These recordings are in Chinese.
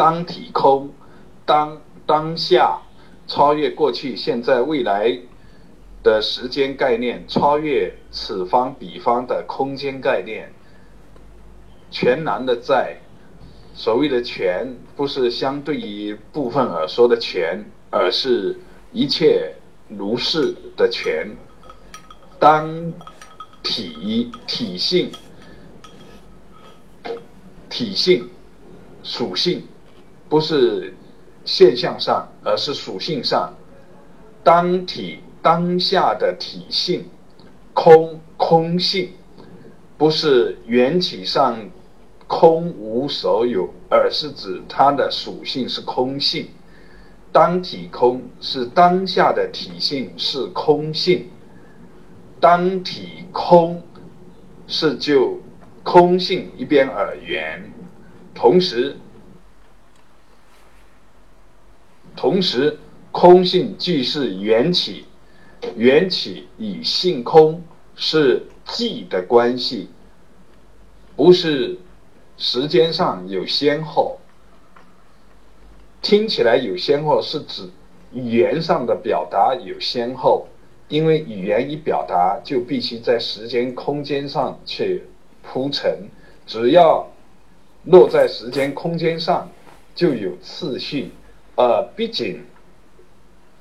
当体空，当当下超越过去、现在、未来的时间概念，超越此方彼方的空间概念，全然的在。所谓的全，不是相对于部分而说的全，而是一切如是的全。当体体性体性属性，不是现象上，而是属性上。当体当下的体性空空性，不是缘起上。空无所有，而是指它的属性是空性。当体空是当下的体性是空性，当体空是就空性一边而言，同时同时空性既是缘起，缘起与性空是际的关系，不是。时间上有先后，听起来有先后是指语言上的表达有先后，因为语言一表达就必须在时间空间上去铺陈，只要落在时间空间上就有次序，而毕竟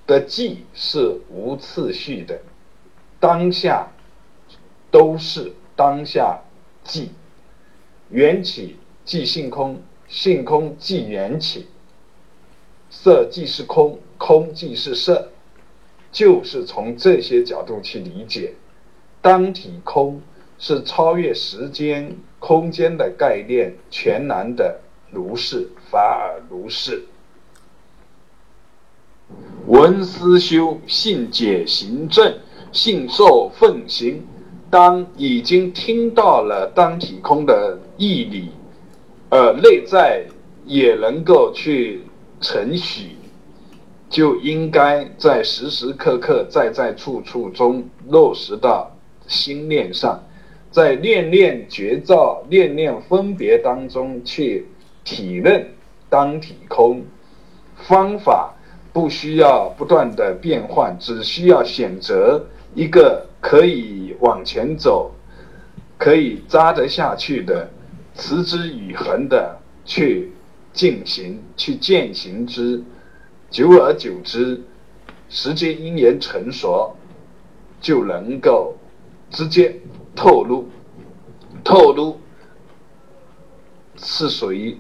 的记是无次序的，当下都是当下记。缘起即性空，性空即缘起，色即是空，空即是色，就是从这些角度去理解。当体空是超越时间空间的概念，全然的如是，法尔如是。闻思修，信解行正，信受奉行。当已经听到了当体空的义理，呃，内在也能够去承许，就应该在时时刻刻、在在处处中落实到心念上，在念念觉照、念念分别当中去体认当体空。方法不需要不断的变换，只需要选择一个。可以往前走，可以扎得下去的，持之以恒的去进行，去践行之，久而久之，时间因缘成熟，就能够直接透露，透露是属于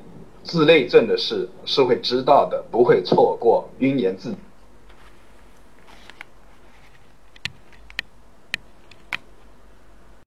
自内政的事，是会知道的，不会错过因言自。